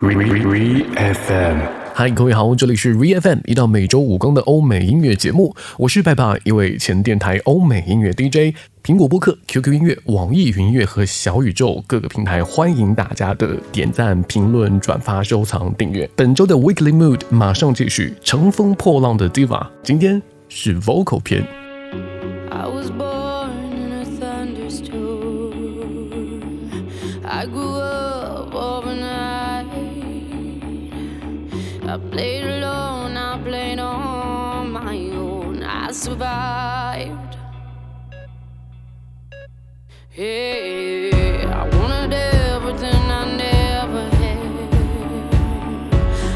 Re FM，嗨，各位好，这里是 Re FM，一档每周五更的欧美音乐节目。我是拜爸，一位前电台欧美音乐 DJ。苹果播客、QQ 音乐、网易云音乐和小宇宙各个平台，欢迎大家的点赞、评论、转发、收藏、订阅。本周的 Weekly Mood 马上继续，乘风破浪的 Diva，今天是 Vocal 篇。I was born I played alone, I played on my own. I survived. Hey, I wanted everything I never had.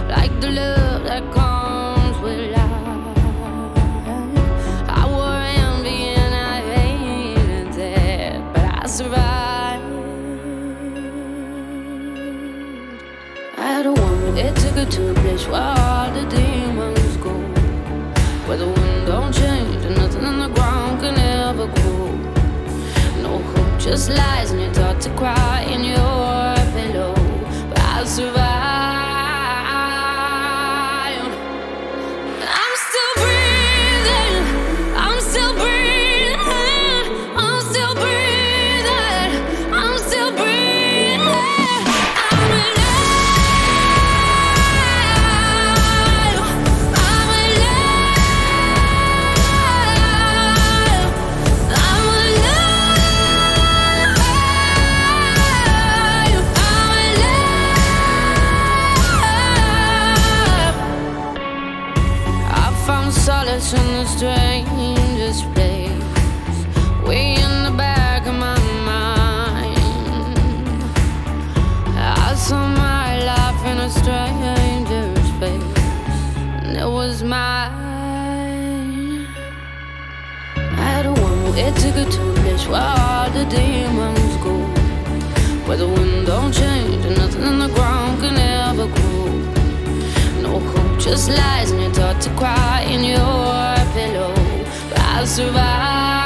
Like the love that comes had a woman. That took her to a place where all the demons go, where the wind don't change and nothing on the ground can ever grow. No hope, just lies, and you're taught to cry in your stranger's face, and it was mine. I had a that took her to place where all the demons go, where the wind don't change and nothing in the ground can ever grow. No hope, just lies, and you're taught to cry in your pillow. But I survived.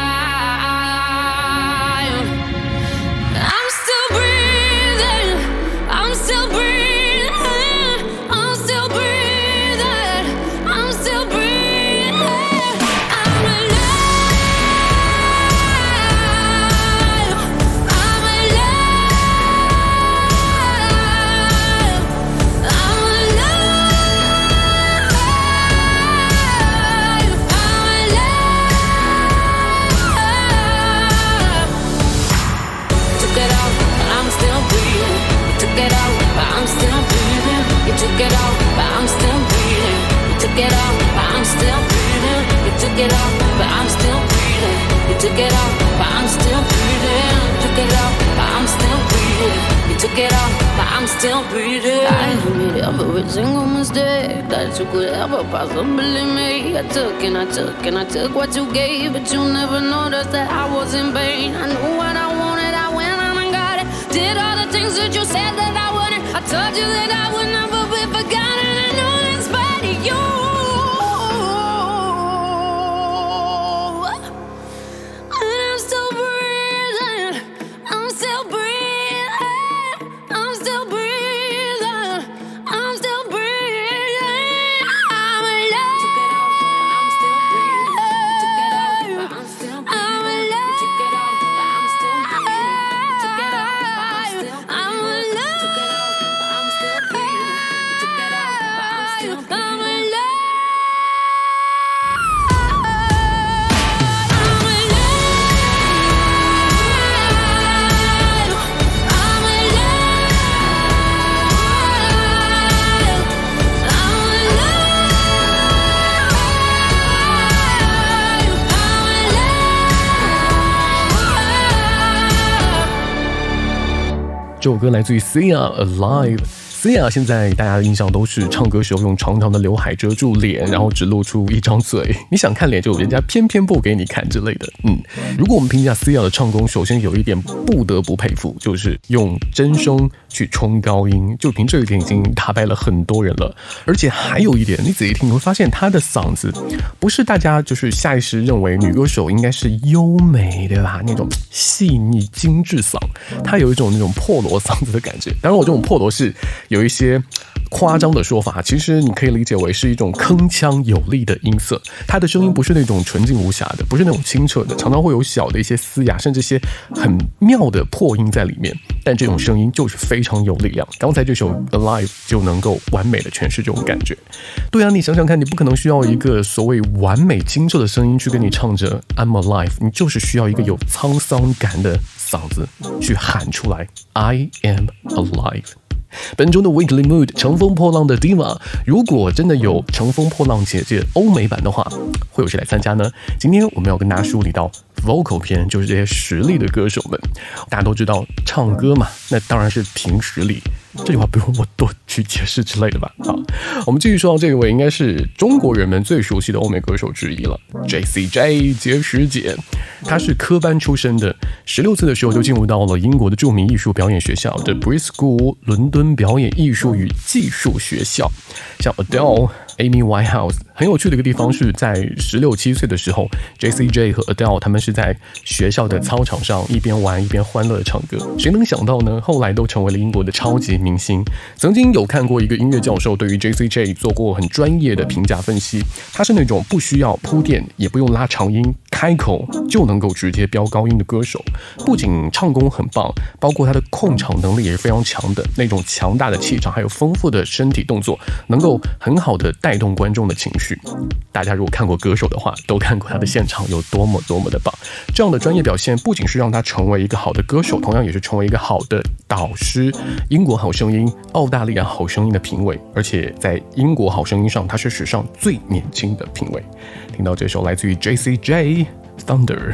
Took it out, but I'm still breathing. You took it out, but I'm still breathing. You took it out, but I'm still breathing. You took it out, but I'm still breathing. You took it out, but I'm still breathing. Took it out, but I'm still breathing. You took it out, but I'm still breathing. I admit every single mistake that you could ever possibly make. I took and I took and I took what you gave, but you never noticed that I was in pain. I knew what I Did all the things that you said that I wouldn't. I told you that I would never be forgotten. I know in spite of you. 这首歌来自于 Sia Alive。Sia 现在大家的印象都是唱歌时候用长长的刘海遮住脸，然后只露出一张嘴。你想看脸，就人家偏偏不给你看之类的。嗯，如果我们评价 Sia 的唱功，首先有一点不得不佩服，就是用真声去冲高音，就凭这一点已经打败了很多人了。而且还有一点，你仔细听，你会发现她的嗓子不是大家就是下意识认为女歌手应该是优美对吧？那种细腻精致嗓，她有一种那种破锣嗓子的感觉。当然，我这种破锣是有一些。夸张的说法，其实你可以理解为是一种铿锵有力的音色。它的声音不是那种纯净无瑕的，不是那种清澈的，常常会有小的一些嘶哑，甚至一些很妙的破音在里面。但这种声音就是非常有力量。刚才这首《Alive》就能够完美的诠释这种感觉。对啊，你想想看，你不可能需要一个所谓完美清澈的声音去跟你唱着《I'm Alive》，你就是需要一个有沧桑感的嗓子去喊出来 “I am alive”。本周的 Weekly Mood，乘风破浪的 Diva，如果真的有乘风破浪姐姐欧美版的话，会有谁来参加呢？今天我们要跟大家梳理到 Vocal 片，就是这些实力的歌手们。大家都知道，唱歌嘛，那当然是凭实力。这句话不用我多去解释之类的吧？好，我们继续说到这一位，应该是中国人们最熟悉的欧美歌手之一了，J C J 杰石姐。她是科班出身的，十六岁的时候就进入到了英国的著名艺术表演学校的 Brit School 伦敦表演艺术与技术学校，像 Adele。Amy Winehouse 很有趣的一个地方是在十六七岁的时候，J C J 和 Adele 他们是在学校的操场上一边玩一边欢乐的唱歌。谁能想到呢？后来都成为了英国的超级明星。曾经有看过一个音乐教授对于 J C J 做过很专业的评价分析，他是那种不需要铺垫，也不用拉长音，开口就能够直接飙高音的歌手。不仅唱功很棒，包括他的控场能力也是非常强的。那种强大的气场，还有丰富的身体动作，能够很好的。带动观众的情绪。大家如果看过歌手的话，都看过他的现场有多么多么的棒。这样的专业表现不仅是让他成为一个好的歌手，同样也是成为一个好的导师。英国好声音、澳大利亚好声音的评委，而且在英国好声音上，他是史上最年轻的评委。听到这首来自于 J C J Thunder。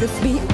Lift me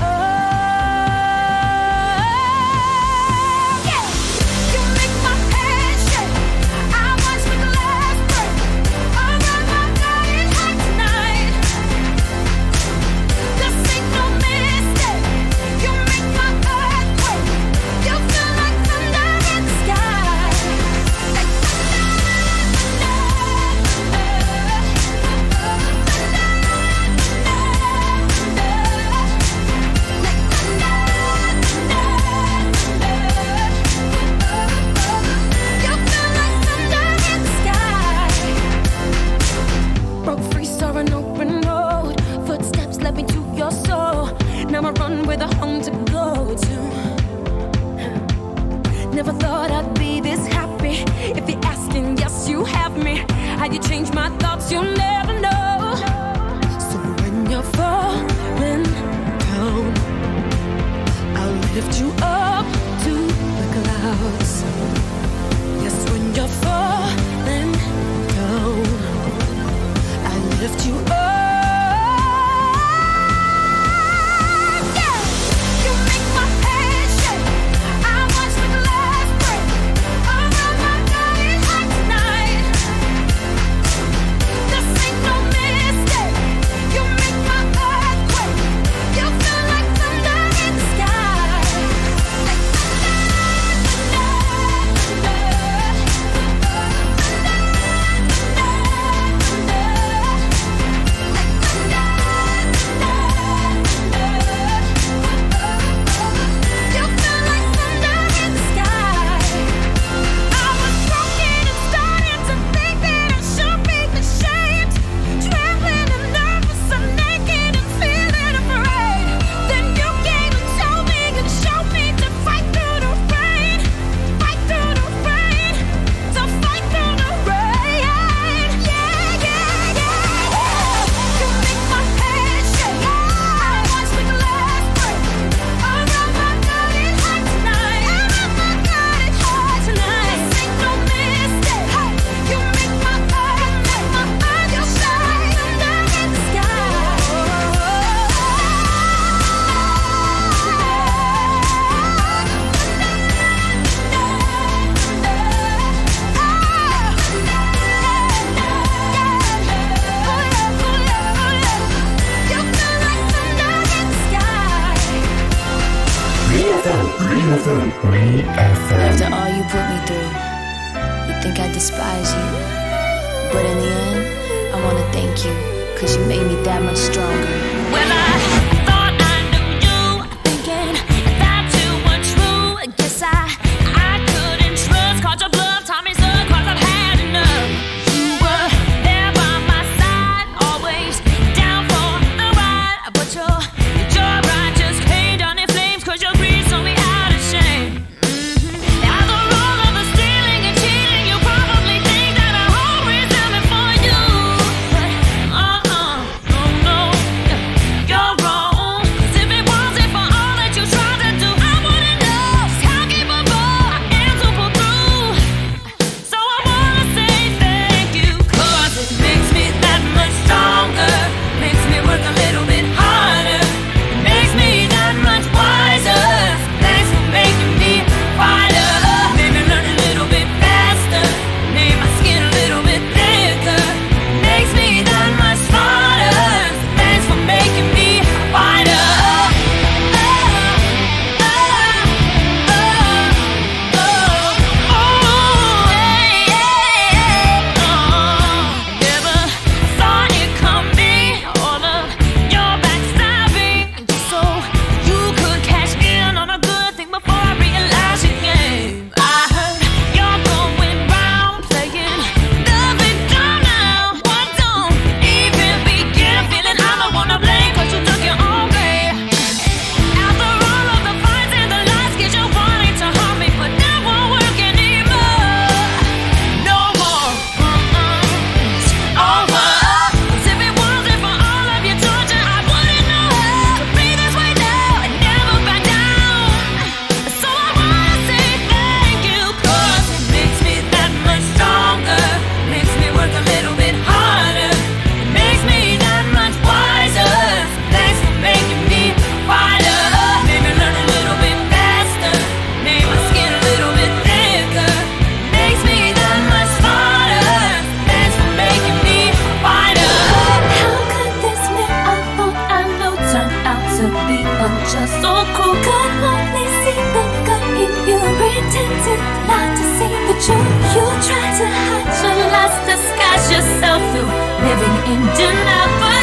Cause you made me that much stronger. I To disguise yourself through living in denial.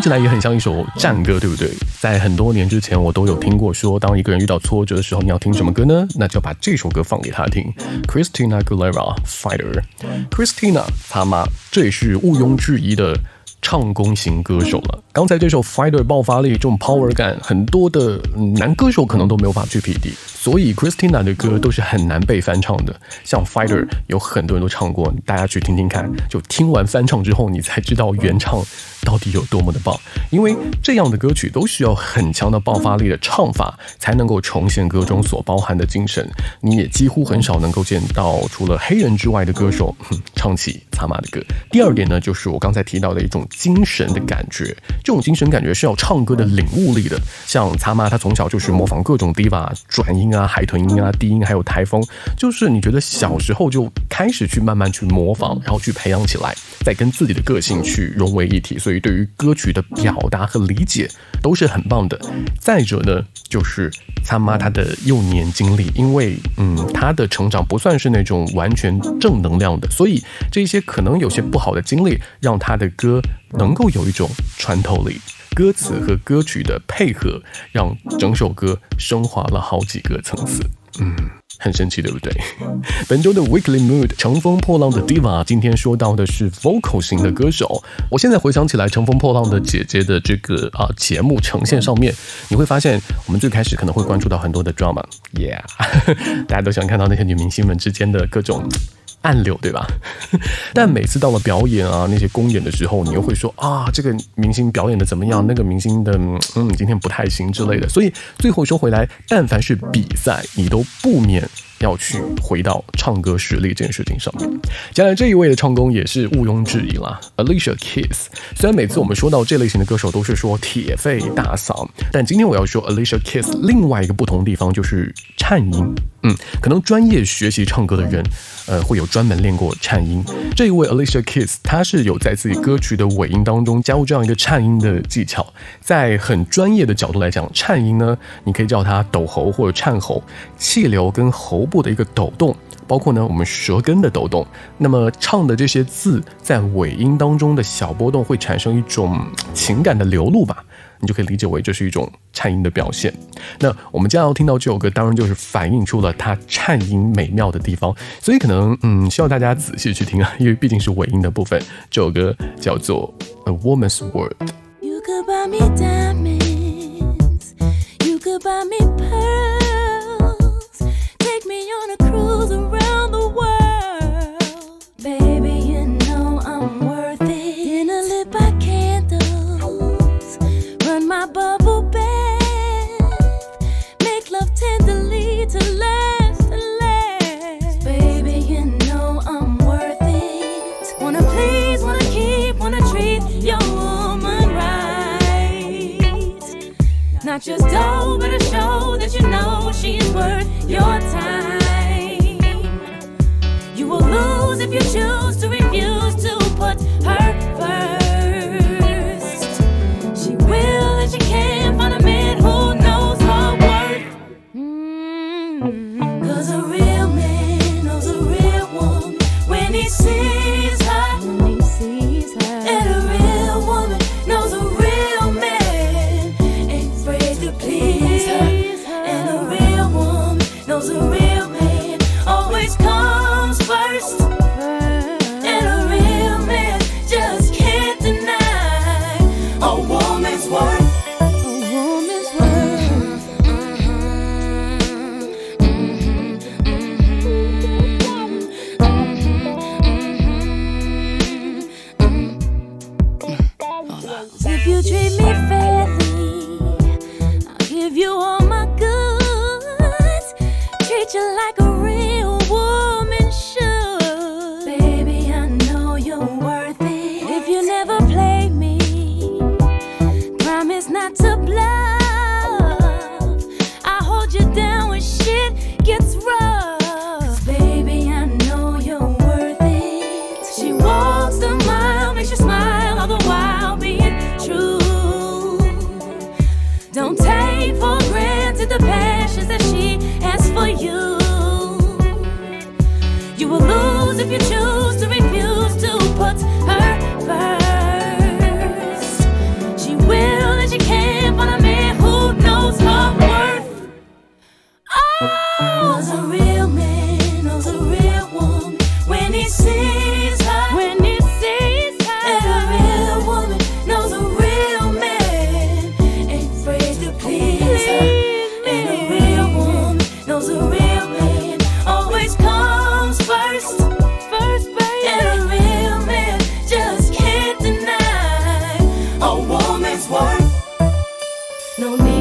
听起来也很像一首战歌，对不对？在很多年之前，我都有听过说，当一个人遇到挫折的时候，你要听什么歌呢？那就要把这首歌放给他听，Christina Aguilera，Fighter。Christina，他妈，这也是毋庸置疑的。唱功型歌手了。刚才这首《Fighter》爆发力这种 power 感，很多的男歌手可能都没有法去匹敌，所以 Christina 的歌都是很难被翻唱的。像《Fighter》有很多人都唱过，大家去听听看，就听完翻唱之后，你才知道原唱到底有多么的棒。因为这样的歌曲都需要很强的爆发力的唱法，才能够重现歌中所包含的精神。你也几乎很少能够见到除了黑人之外的歌手唱起擦马的歌。第二点呢，就是我刚才提到的一种精神的感觉。这种精神感觉是要唱歌的领悟力的。像擦妈，她从小就是模仿各种 diva 转音啊、海豚音啊、低音，还有台风，就是你觉得小时候就开始去慢慢去模仿，然后去培养起来，再跟自己的个性去融为一体。所以对于歌曲的表达和理解都是很棒的。再者呢，就是擦妈她的幼年经历，因为嗯，她的成长不算是那种完全正能量的，所以这些可能有些不好的经历，让她的歌能够有一种穿透力。歌词和歌曲的配合，让整首歌升华了好几个层次。嗯，很神奇，对不对？本周的 Weekly Mood，乘风破浪的 Diva，今天说到的是 vocal 型的歌手。我现在回想起来，乘风破浪的姐姐的这个啊节目呈现上面，你会发现，我们最开始可能会关注到很多的 drama，yeah，大家都想看到那些女明星们之间的各种。暗流对吧？但每次到了表演啊，那些公演的时候，你又会说啊，这个明星表演的怎么样？那个明星的嗯，今天不太行之类的。所以最后说回来，但凡是比赛，你都不免。要去回到唱歌实力这件事情上面，接下来这一位的唱功也是毋庸置疑了，Alicia Keys。虽然每次我们说到这类型的歌手都是说铁肺大嗓，但今天我要说 Alicia Keys 另外一个不同的地方就是颤音。嗯，可能专业学习唱歌的人，呃，会有专门练过颤音。这一位 Alicia Keys，她是有在自己歌曲的尾音当中加入这样一个颤音的技巧。在很专业的角度来讲，颤音呢，你可以叫它抖喉或者颤喉，气流跟喉。部的一个抖动，包括呢我们舌根的抖动，那么唱的这些字在尾音当中的小波动会产生一种情感的流露吧，你就可以理解为这是一种颤音的表现。那我们将要听到这首歌，当然就是反映出了它颤音美妙的地方，所以可能嗯需要大家仔细去听啊，因为毕竟是尾音的部分。这首歌叫做《A Woman's World》。You could buy me diamonds, you could buy me.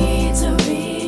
need to be.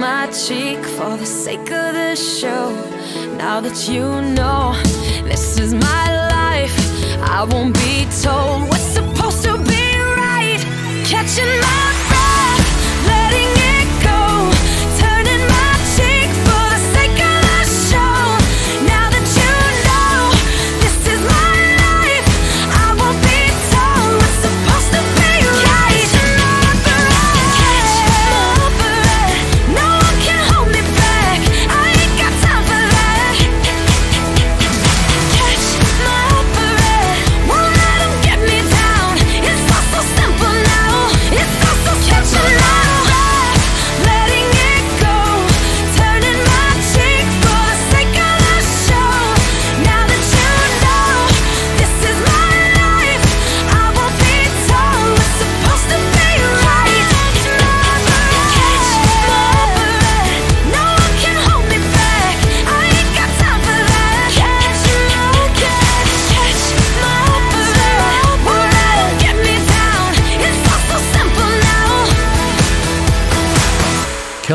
my cheek for the sake of the show. Now that you know this is my life, I won't be told what's supposed to be right. Catching my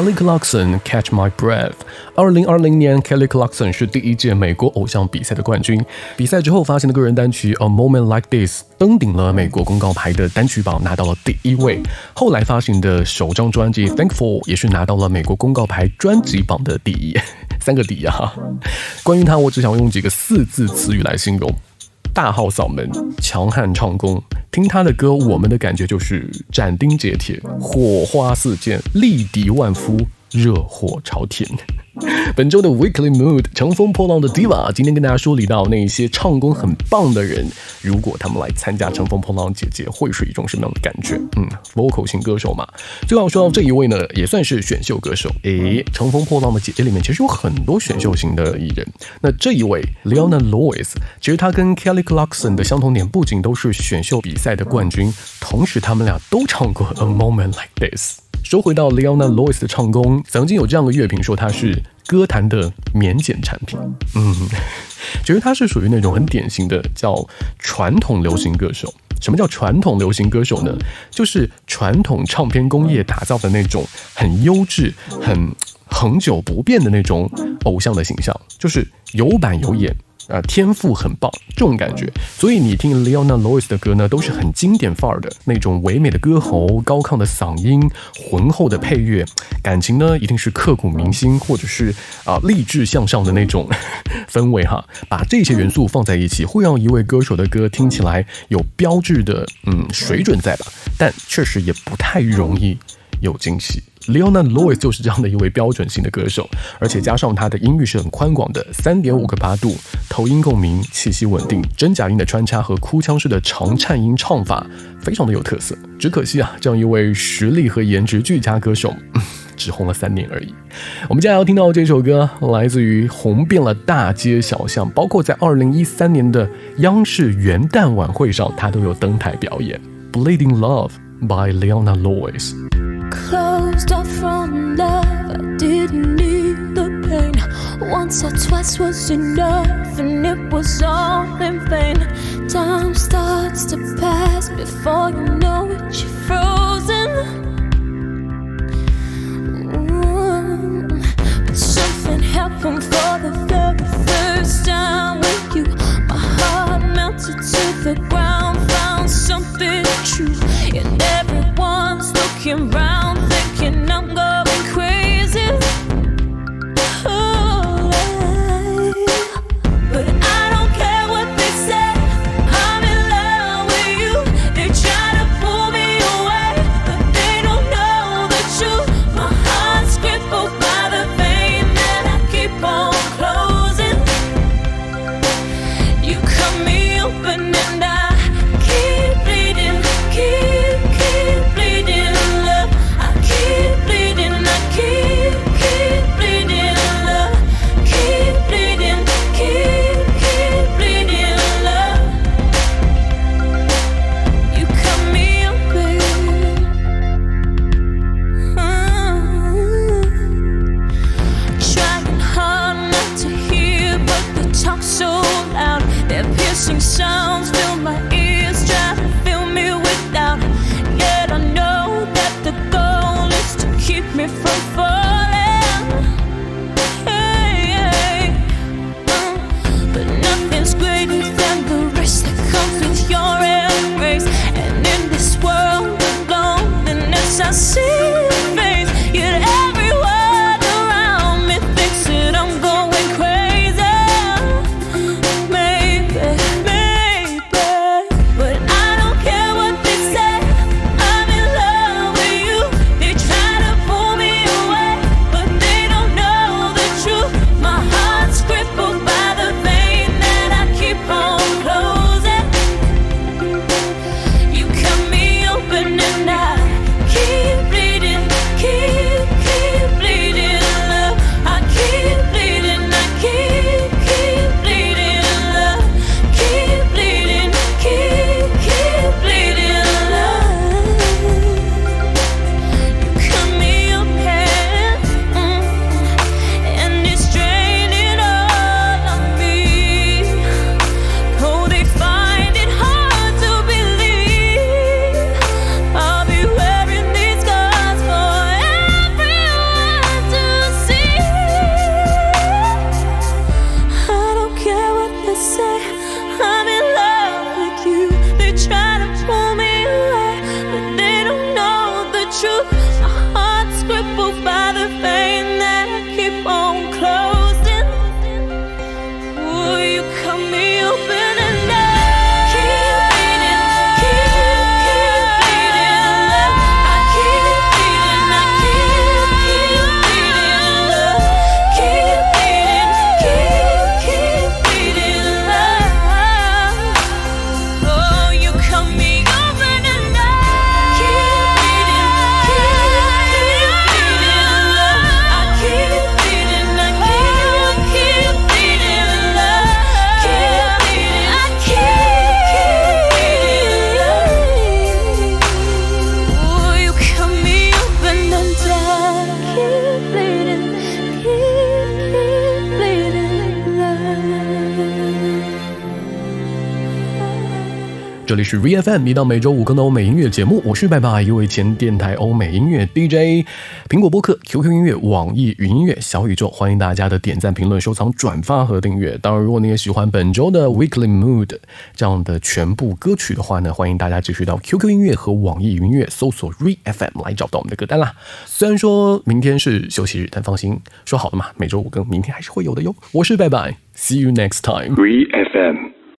Kelly Clarkson Catch My Breath。二零二零年，Kelly Clarkson 是第一届美国偶像比赛的冠军。比赛之后发行的个人单曲《A Moment Like This》登顶了美国公告牌的单曲榜，拿到了第一位。后来发行的首张专辑《Thankful》也是拿到了美国公告牌专辑榜的第一，三个第一啊！关于他，我只想用几个四字词语来形容。大号嗓门，强悍唱功，听他的歌，我们的感觉就是斩钉截铁，火花四溅，力敌万夫，热火朝天。本周的 Weekly Mood，乘风破浪的 Diva，今天跟大家梳理到那些唱功很棒的人，如果他们来参加乘风破浪姐姐，会是一种什么样的感觉？嗯，vocal 型歌手嘛。最后说到这一位呢，也算是选秀歌手。诶，乘风破浪的姐姐里面其实有很多选秀型的艺人。那这一位 Leona Lewis，其实她跟 Kelly Clarkson 的相同点，不仅都是选秀比赛的冠军，同时他们俩都唱过 A Moment Like This。说回到 Leona Lewis 的唱功，曾经有这样的乐评说她是歌坛的免检产品。嗯，觉得她是属于那种很典型的叫传统流行歌手。什么叫传统流行歌手呢？就是传统唱片工业打造的那种很优质、很恒久不变的那种偶像的形象，就是有板有眼。啊，天赋很棒，这种感觉。所以你听 Leona Lewis 的歌呢，都是很经典范儿的那种唯美的歌喉、高亢的嗓音、浑厚的配乐，感情呢一定是刻骨铭心，或者是啊励志向上的那种氛围哈。把这些元素放在一起，会让一位歌手的歌听起来有标志的嗯水准在吧？但确实也不太容易有惊喜。Leona Lewis 就是这样的一位标准型的歌手，而且加上他的音域是很宽广的，三点五个八度，头音共鸣，气息稳定，真假音的穿插和哭腔式的长颤音唱法，非常的有特色。只可惜啊，这样一位实力和颜值俱佳歌手，只红了三年而已。我们接下来要听到这首歌，来自于红遍了大街小巷，包括在二零一三年的央视元旦晚会上，他都有登台表演。Bleeding Love by Leona Lewis。Closed off from love. I didn't need the pain. Once or twice was enough, and it was all in vain. Time starts to pass before you know it, you're frozen. But something happened for the very first time with you. My heart melted to the ground, found something true, and everyone's looking round, thinking I'm going 这里是 VFM，一档每周五更的欧美音乐节目，我是拜拜，一位前电台欧美音乐 DJ，苹果播客、QQ 音乐、网易云音乐、小宇宙，欢迎大家的点赞、评论、收藏、转发和订阅。当然，如果你也喜欢本周的 Weekly Mood 这样的全部歌曲的话呢，欢迎大家继续到 QQ 音乐和网易云音乐搜索 VFM 来找到我们的歌单啦。虽然说明天是休息日，但放心，说好了嘛，每周五更，明天还是会有的哟。我是拜拜，See you next time。VFM